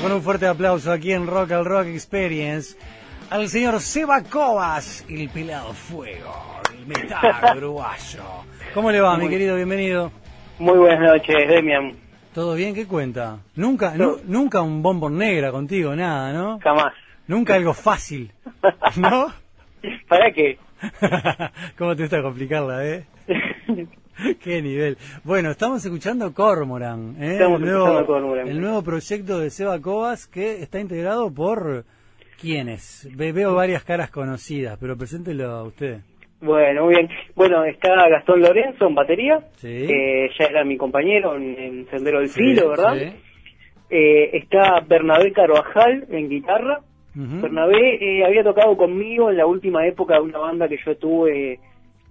con un fuerte aplauso aquí en Rock al Rock Experience al señor Seba Cobas, el pelado fuego, el metal uruguayo. ¿Cómo le va, mi querido? Bienvenido. Muy buenas noches, Demian. ¿Todo bien? ¿Qué cuenta? Nunca, nu- nunca un bombón negra contigo, nada, ¿no? Jamás. Nunca algo fácil, ¿no? ¿Para qué? ¿Cómo te gusta complicarla, eh? Qué nivel. Bueno, estamos escuchando Cormoran, ¿eh? Estamos el, nuevo, escuchando Cormoran. el nuevo proyecto de Seba Cobas que está integrado por quiénes. Ve- veo varias caras conocidas, pero preséntelo a usted. Bueno, muy bien. Bueno, está Gastón Lorenzo en batería, Sí. que ya era mi compañero en, en Sendero del Sí, Filo, ¿verdad? sí. Eh, está Bernabé Carvajal en guitarra. Bernabé eh, había tocado conmigo en la última época de una banda que yo tuve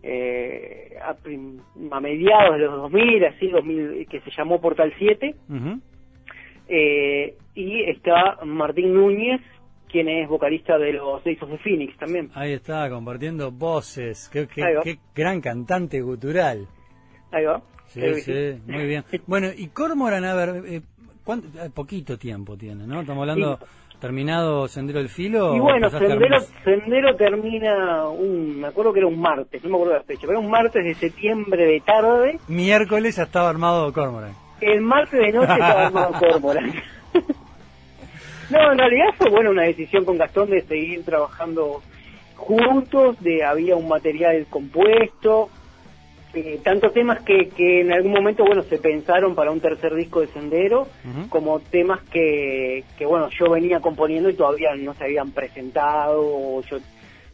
eh, a, prim- a mediados de los 2000, así, 2000, que se llamó Portal 7. Ujú. Eh, y está Martín Núñez, quien es vocalista de los Days of the Phoenix también. Ahí está, compartiendo voces. Qué, qué- gran cantante gutural. Ahí va. Sí, sí, muy bien. Bueno, y Cormoran, a ver, eh, ¿cuánto- eh, poquito tiempo tiene, ¿no? Estamos hablando, terminado Sendero del Filo. Y bueno, Sendero. Sendero termina un, me acuerdo que era un martes, no me acuerdo la fecha, pero era un martes de septiembre de tarde. Miércoles ya estaba armado Cormoran. El martes de noche estaba armado Cormoran. no, en realidad fue bueno una decisión con Gastón de seguir trabajando juntos, de había un material compuesto, eh, tanto temas que, que en algún momento bueno se pensaron para un tercer disco de Sendero, como temas que, que bueno yo venía componiendo y todavía no se habían presentado, o yo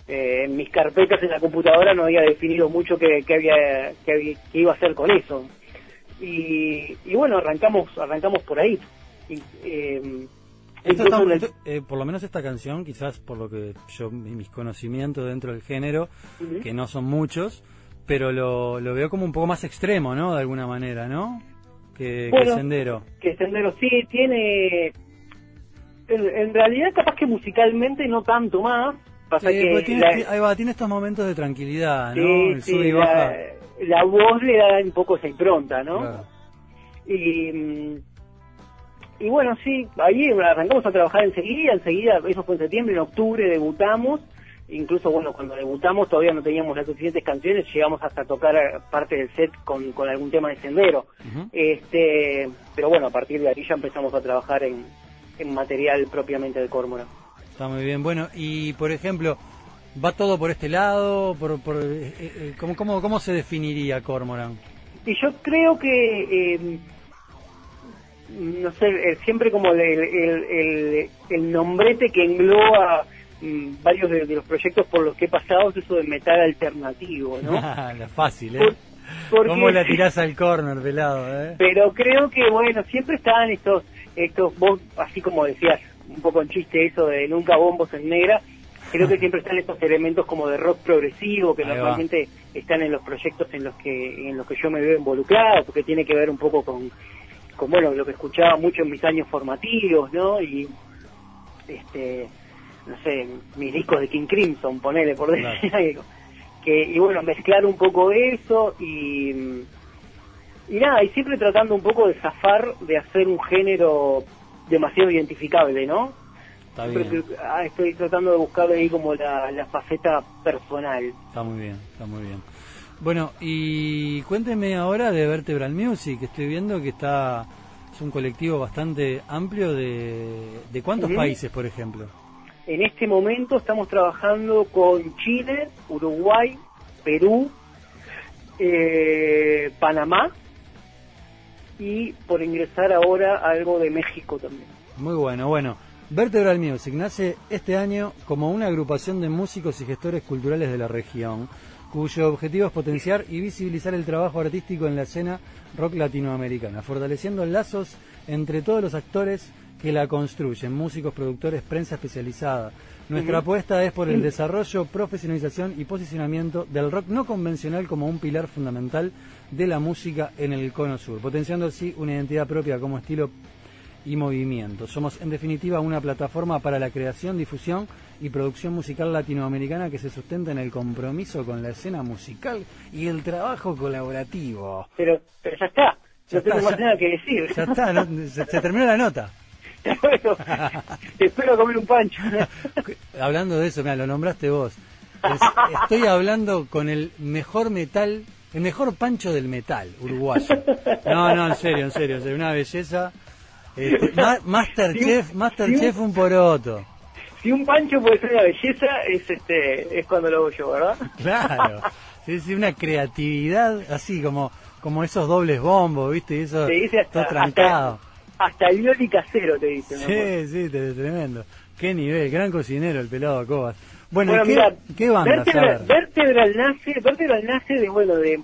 eh, en mis carpetas en la computadora no había definido mucho qué, qué había, qué iba a hacer con eso. Y, y bueno arrancamos arrancamos por ahí. Y, eh, Esto está- esto, eh, por lo menos esta canción, quizás por lo que yo, mis conocimientos dentro del género, que no son muchos, pero lo, lo veo como un poco más extremo, ¿no? De alguna manera, ¿no? Que, que Bueno, Sendero. que Sendero sí tiene en, en realidad capaz que musicalmente no tanto más pasa Sí, que porque tiene, la- ahí va, tiene estos momentos de tranquilidad, ¿no? sí, El sí, sube y baja. la voz le da un poco esa impronta no Claro. y y bueno sí ahí arrancamos a trabajar enseguida enseguida eso fue en septiembre en octubre debutamos incluso bueno cuando debutamos todavía no teníamos las suficientes canciones llegamos hasta tocar eh, parte del set con, con algún tema de sendero este pero bueno a partir de ahí ya empezamos a trabajar en, en material propiamente de Córmora Está muy bien. Bueno, y por ejemplo, ¿va todo por este lado? Por, por, eh, eh, ¿cómo, cómo, ¿Cómo se definiría Cormoran? y yo creo que eh, no sé siempre como el, el, el, el nombrete que engloba mm, varios de, de los proyectos por los que he pasado es eso de metal alternativo no la fácil, ¿eh? Por- porque- ¿Cómo la tirás al corner, pelado, eh? pero creo que bueno siempre están estos estos vos así como decías un poco en chiste eso de nunca bombos en negra creo que siempre están estos elementos como de rock progresivo que Ahí va. normalmente están en los proyectos en los que en los que yo me veo involucrado porque tiene que ver un poco con con bueno lo que escuchaba mucho en mis años formativos no y este no sé mis discos de King Crimson ponele por Claro. decir algo que y bueno mezclar un poco eso y y nada y siempre tratando un poco de zafar de hacer un género demasiado identificable no Está bien, que- ah, estoy tratando de buscar ahí como la, la faceta personal está muy bien, está muy bien. Bueno, y cuénteme ahora de Vertebral Music. Estoy viendo que está es un colectivo bastante amplio de, de cuántos países, por ejemplo. En este momento estamos trabajando con Chile, Uruguay, Perú, eh, Panamá y por ingresar ahora algo de México también. Muy bueno, bueno. Vertebral Music nace este año como una agrupación de músicos y gestores culturales de la región, cuyo objetivo es potenciar y visibilizar el trabajo artístico en la escena rock latinoamericana, fortaleciendo lazos entre todos los actores que la construyen, músicos, productores, prensa especializada. Nuestra apuesta es por el desarrollo, profesionalización y posicionamiento del rock no convencional como un pilar fundamental de la música en el cono sur, potenciando así una identidad propia como estilo y movimiento. Somos en definitiva una plataforma para la creación, difusión y producción musical latinoamericana que se sustenta en el compromiso con la escena musical y el trabajo colaborativo. Pero, pero ya está, Ya no tengo está, más ya- nada que decir. Ya está, ¿no? se, se terminó la nota. Bueno, espero comer un pancho. Hablando de eso, mira, lo nombraste vos. Es- estoy hablando con el mejor metal, el mejor pancho del metal uruguayo. No, no, en serio, en serio, serio, una belleza. Este, Ma- Masterchef, Masterchef un poroto. Si un pancho puede ser una belleza, es este es cuando lo hago yo, ¿verdad? Claro. Sí, sí, una creatividad así como como esos dobles bombos, ¿viste? Y eso todo trancado. Hasta, el violi casero, te dice. mi amor. Sí, sí, te- tremendo. Qué nivel, gran cocinero el pelado Cobas. Bueno, Bueno, ¿y ¿qué, mira, qué bandas? A Vertebral, ver. Vertebral nace, Vertebral nace de, bueno, de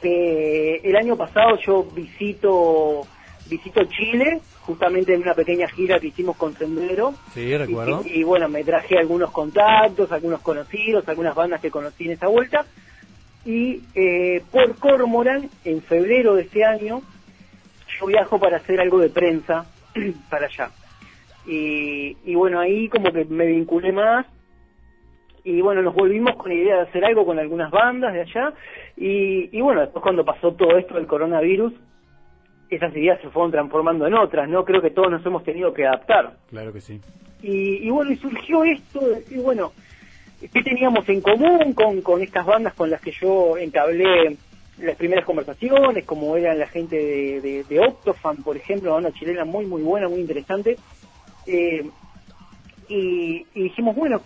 que el año pasado yo visito visito Chile, justamente en una pequeña gira que hicimos con Sendero. Sí, recuerdo. Y, y, bueno, me traje algunos contactos, algunos conocidos, algunas bandas que conocí en esa vuelta. Y eh, por Cormoran, en febrero de este año, yo viajo para hacer algo de prensa para allá. Y, y bueno, ahí como que me vinculé más. Y bueno, nos volvimos con la idea de hacer algo con algunas bandas de allá. Y, y bueno, después cuando pasó todo esto del coronavirus, esas ideas se fueron transformando en otras, ¿no? Creo que todos nos hemos tenido que adaptar. Claro que sí. Y, y bueno, y surgió esto de decir, bueno, ¿qué teníamos en común con, con estas bandas con las que yo entablé las primeras conversaciones, como eran la gente de, de, Octofan, por ejemplo, una chilena muy, muy buena, muy interesante? Eh, y, dijimos, bueno,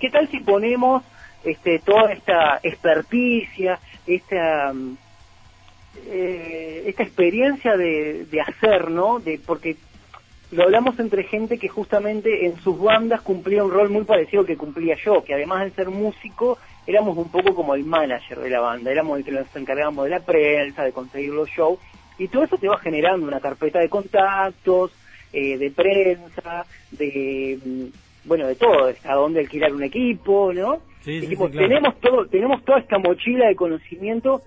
¿qué tal si ponemos este, toda esta experticia, esta... eh, esta experiencia de, de hacer, ¿no? De, porque lo hablamos entre gente que justamente en sus bandas cumplía un rol muy parecido al que cumplía yo, que además de ser músico, éramos un poco como el manager de la banda, éramos el que nos encargábamos de la prensa, de conseguir los shows, y todo eso te va generando una carpeta de contactos, eh, de prensa, de, mm, bueno, de todo, de a dónde alquilar un equipo, ¿no? Sí, sí, Dijimos, sí, claro. tenemos todo, tenemos toda esta mochila de conocimiento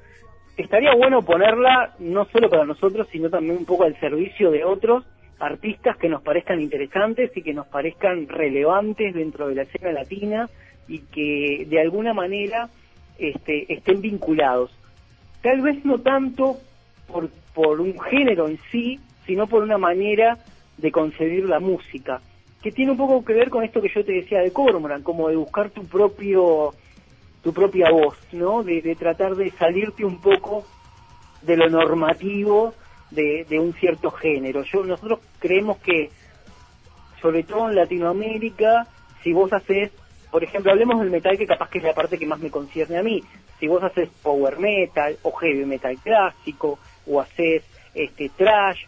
estaría bueno ponerla no solo para nosotros, sino también un poco al servicio de otros artistas que nos parezcan interesantes y que nos parezcan relevantes dentro de la escena latina y que de alguna manera este, estén vinculados. Tal vez no tanto por, por un género en sí, sino por una manera de concebir la música, que tiene un poco que ver con esto que yo te decía de Cormoran, como de buscar tu propio tu propia voz, ¿no? De, tratar de salirte un poco de lo normativo de, de un cierto género. Yo nosotros creemos que, sobre todo en Latinoamérica, si vos haces, por ejemplo, hablemos del metal que capaz que es la parte que más me concierne a mí. Si vos haces power metal o heavy metal clásico o haces este trash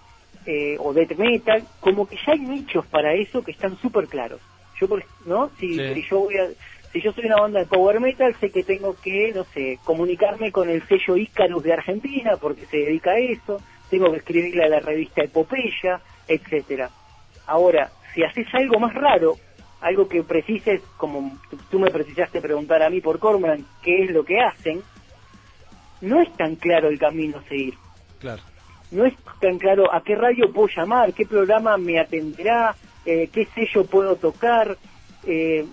eh, o death metal, como que ya hay nichos para eso que están súper claros. Yo, por, ¿no? Si, Sí. si yo voy a si yo soy una banda de power metal, sé que tengo que, no sé, comunicarme con el sello Icarus de Argentina, porque se dedica a eso, tengo que escribirle a la revista Epopeya, etcétera. Ahora, si haces algo más raro, algo que precises, como tú- me precisaste preguntar a mí por Cormoran, qué es lo que hacen, no es tan claro el camino a seguir Claro. no es tan claro a qué radio puedo llamar, qué programa me atenderá, eh, qué sello puedo tocar. eh,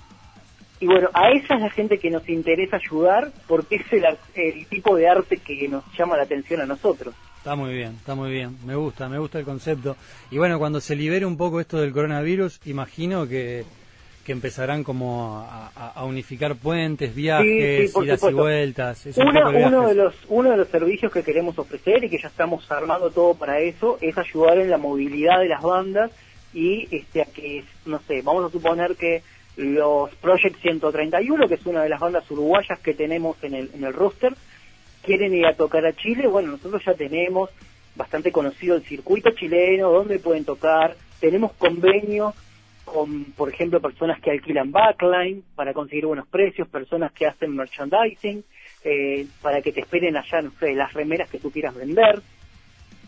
y bueno, a esa es la gente que nos interesa ayudar porque es el, el tipo de arte que nos llama la atención a nosotros. Está muy bien, está muy bien. Me gusta, me gusta el concepto. Y bueno, cuando se libere un poco esto del coronavirus, imagino que, que empezarán como a, a- a unificar puentes, viajes, sí, idas y vueltas. Es un Una- poco el uno, de los, uno de los servicios que queremos ofrecer y que ya estamos armando todo para eso es ayudar en la movilidad de las bandas y este a que, no sé, vamos a suponer que los Project 131, que es una de las bandas uruguayas que tenemos en el, en el roster, quieren ir a tocar a Chile, bueno, nosotros ya tenemos bastante conocido el circuito chileno, donde pueden tocar, tenemos convenios con, por ejemplo, personas que alquilan backline para conseguir buenos precios, personas que hacen merchandising, eh, para que te esperen allá, no sé, las remeras que tú quieras vender.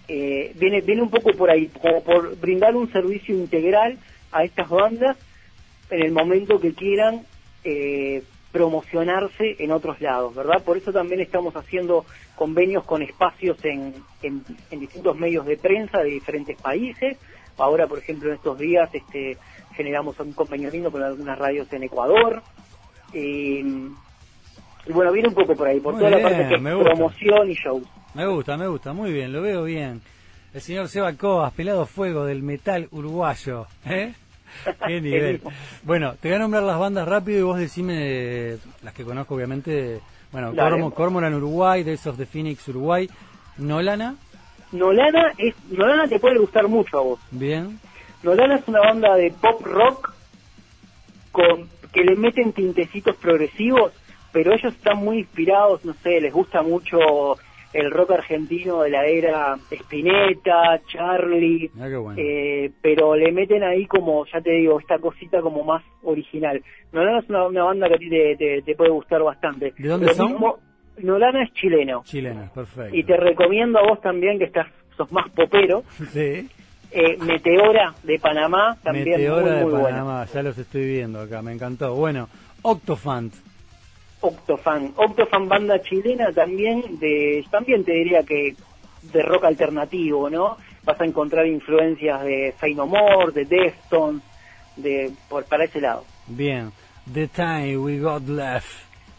Eh, viene, viene un poco por ahí, como por brindar un servicio integral a estas bandas en el momento que quieran eh, promocionarse en otros lados, ¿verdad? Por eso también estamos haciendo convenios con espacios en, en, en distintos medios de prensa de diferentes países. Ahora, por ejemplo, en estos días este, generamos un lindo con algunas radios en Ecuador. Eh, y bueno, viene un poco por ahí, por Muy toda la parte que es promoción y shows. Me gusta, me gusta, muy bien, lo veo bien. El señor Seba Cobas, pelado fuego del metal uruguayo. ¿eh? Qué nivel. Bueno, te voy a nombrar las bandas rápido y vos decime las que conozco, obviamente. Bueno, Cormo, Cormoran Uruguay, Days of the Phoenix Uruguay. Nolana. Nolana, es, Nolana te puede gustar mucho a vos. Bien. Nolana es una banda de pop rock con que le meten tintecitos progresivos, pero ellos están muy inspirados, no sé, les gusta mucho el rock argentino de la era Spinetta, Charlie, Ah, bueno. eh, pero le meten ahí como, ya te digo, esta cosita como más original. Nolana es una, una banda que a ti te, te- te puede gustar bastante. ¿De dónde Lo son? mismo, Nolana es chileno. Chilenas, perfecto. Y te recomiendo a vos también, que estás sos más popero, Sí. Eh, Meteora de Panamá, también Meteora muy, muy de buena. Panamá, ya los estoy viendo acá, me encantó. Bueno, Octofant. Octofan. Octofan, banda chilena también, de también te diría que de rock alternativo, ¿no? Vas a encontrar influencias de Fey No More, de Deftones, de, por, para ese lado. Bien. The Time We Got Left.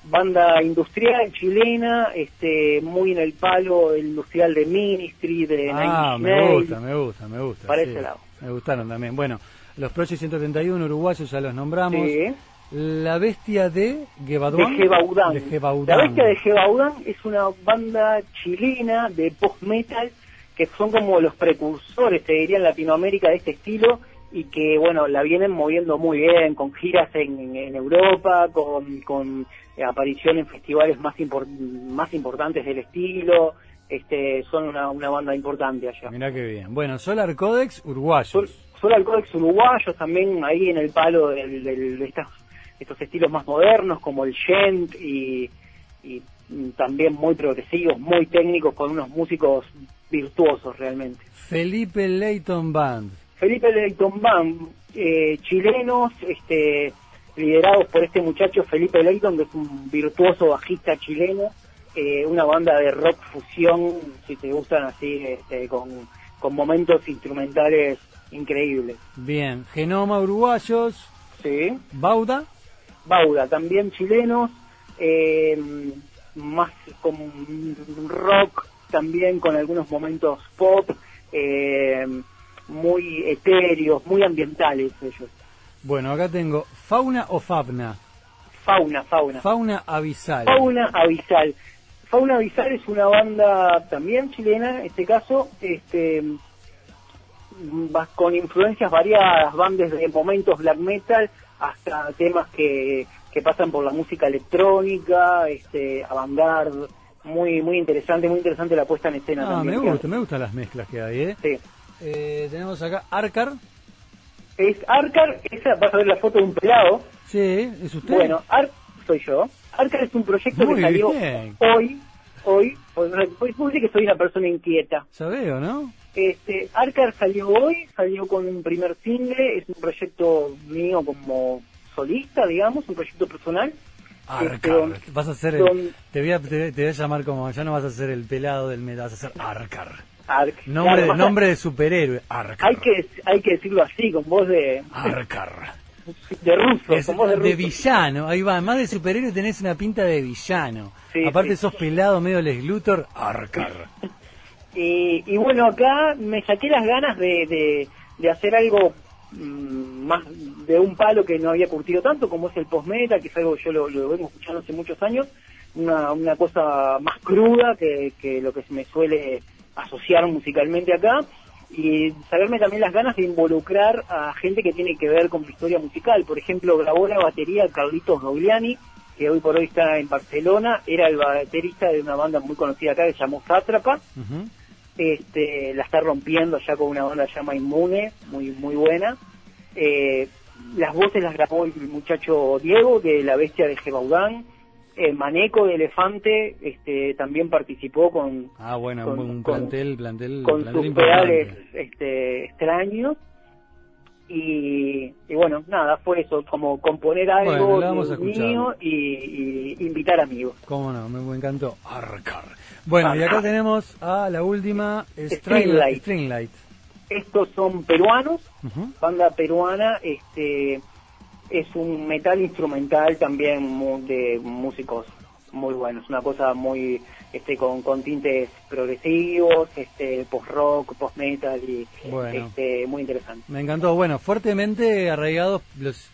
Banda industrial chilena, este muy en el palo industrial de Ministry, de Ah, Nine me Nails. gusta, me gusta, me gusta. Para sí. ese lado. Me gustaron también. Bueno, los Project 131 uruguayos ya los nombramos. Sí. La bestia de. Gebaudán. De Gebaudán. La bestia de Gebaudán es una banda chilena de post-metal que son como los precursores, te diría, en Latinoamérica de este estilo y que, bueno, la vienen moviendo muy bien, con giras en, en Europa, con, con eh, aparición en festivales más, más importantes del estilo. Este, son una, una banda importante allá. Mirá qué bien. Bueno, Solar Codex uruguayos. Sol, Solar Codex uruguayos también ahí en el palo del- del- de estas, estos estilos más modernos como el gent y, y también muy progresivos, muy técnicos con unos músicos virtuosos realmente. Felipe Leighton Band. Felipe Leighton Band, eh, chilenos, este, liderados por este muchacho Felipe Leighton, que es un virtuoso bajista chileno, eh, una banda de rock fusión, si te gustan así, este, con, con momentos instrumentales increíbles. Bien. Genoma uruguayos. Sí. Bauda. Bauda, también chilenos, eh, más con rock, también con algunos momentos pop, eh, muy etéreos, muy ambientales ellos. Bueno, acá tengo Fauna o Fabna. Fauna, fauna. Fauna Abisal. Fauna Abisal. Fauna Abisal es una banda también chilena, en este caso, este con influencias variadas, van desde momentos black metal hasta temas que, que pasan por la música electrónica, este, avant-garde, muy muy interesante, muy interesante la puesta en escena Ah, también. me gusta, me gustan las mezclas que hay, ¿eh? Sí. Eh, tenemos acá Arcar. Es Arcar, esa vas a ver la foto de un pelado. Sí, ¿es usted? Bueno, Ar soy yo. Arcar es un proyecto Muy que salió bien. hoy, hoy, pues, pues, que soy una persona inquieta. Ya veo, ¿no? Este, Arcar salió hoy, salió con un primer single, es un proyecto mío como solista, digamos, un proyecto personal. Arcar. Este, vas a ser don- te, voy a, te, te voy a llamar como, ya no vas a ser el pelado del metal, vas a ser Arcar. Arc. Nombre, de, nombre de superhéroe, Arcar. Hay que, hay que decirlo así, con voz de, Arcar. de ruso, Es con voz de de ruso. villano, ahí va, más de superhéroe tenés una pinta de villano. Sí, Aparte sí. sos pelado medio Les Luthor, Arcar. Y, y bueno, acá me saqué las ganas de, de, de hacer algo mm, más de un palo que no había curtido tanto, como es el post-metal, que es algo que yo lo, lo vengo escuchando hace muchos años, una, una cosa más cruda que, que lo que se me suele asociar musicalmente acá, y saberme también las ganas de involucrar a gente que tiene que ver con mi historia musical. Por ejemplo, grabó la batería Carlitos Dogliani, que hoy por hoy está en Barcelona, era el baterista de una banda muy conocida acá que se llamó Sátrapa, este, la está rompiendo ya con una banda que se llama Inmune, muy muy buena. Eh, las voces las grabó el muchacho Diego de La Bestia de Gebaudán. Eh, Maneco de Elefante este, también participó con, Ah, bueno, Con- un con- plantel, plantel, con plantel sus pedales este, extraños. Y, y bueno, nada, fue eso, como componer algo Bueno, mío y, y invitar amigos. ¿Cómo no? Me, encantó. Arcar. Bueno, y acá tenemos a la última, Stringlight. Stringlight. Estos son peruanos, banda peruana, este es un metal instrumental también mu- de músicos muy bueno, es una cosa muy este con, con tintes progresivos, este post rock, post metal y este muy interesante. Me encantó, bueno, fuertemente arraigados los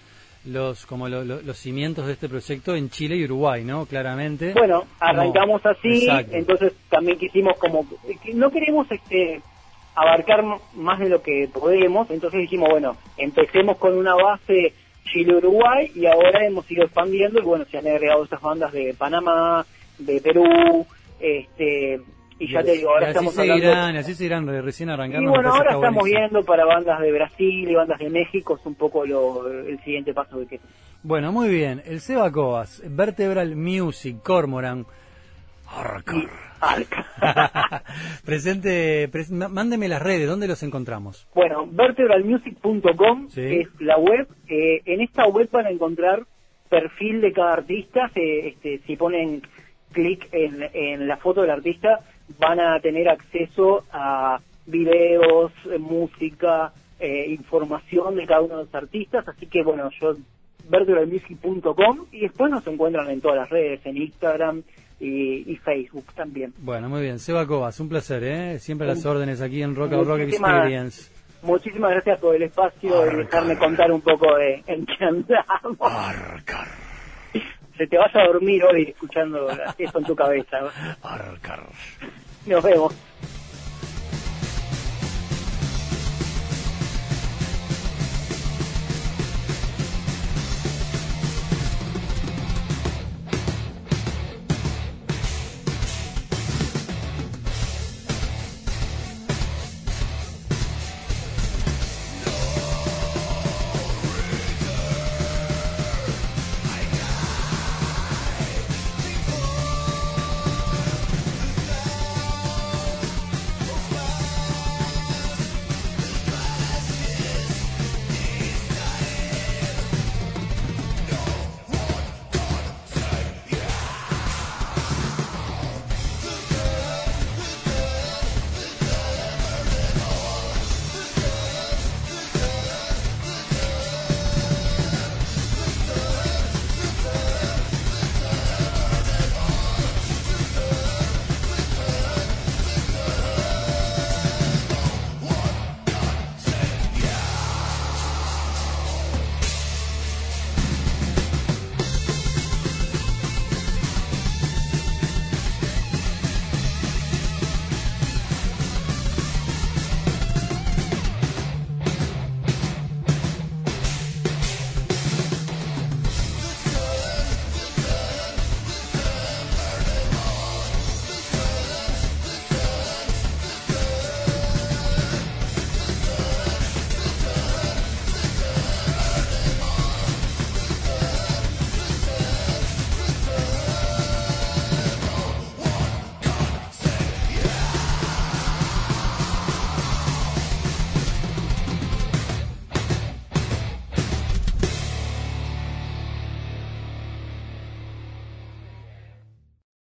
los como los cimientos de este proyecto en Chile y Uruguay, ¿no? Claramente. Bueno, arrancamos así, entonces también quisimos como no queremos este abarcar más de lo que podemos, entonces dijimos, bueno, empecemos con una base Chile-Uruguay y ahora hemos ido expandiendo y bueno, se han agregado estas bandas de Panamá, de Perú, este y ya te digo, ahora estamos seguirán, así seguirán recién arrancando. Y bueno, ahora estamos viendo para bandas de Brasil y bandas de México, es un poco lo, el siguiente paso de que... Bueno, muy bien, el Seba Cobas, Vertebral Music, Cormoran, Presente, mándeme las redes, ¿dónde los encontramos? Bueno, vertebralmusic.com es la web. Eh, en esta web van a encontrar perfil de cada artista. este, si ponen clic en, la foto del artista, van a tener acceso a videos, eh, música, eh, información de cada uno de los artistas. Así que, bueno, yo vertebralmusic.com y después nos encuentran en todas las redes, en Instagram, y, Facebook también. Bueno, muy bien. Seba Cobas, un placer, ¿eh? Siempre las órdenes aquí en Rock Rock Experience. Muchísimas gracias por el espacio y dejarme contar un poco de en qué andamos. Se te vas a dormir hoy escuchando eso en tu cabeza. Nos vemos.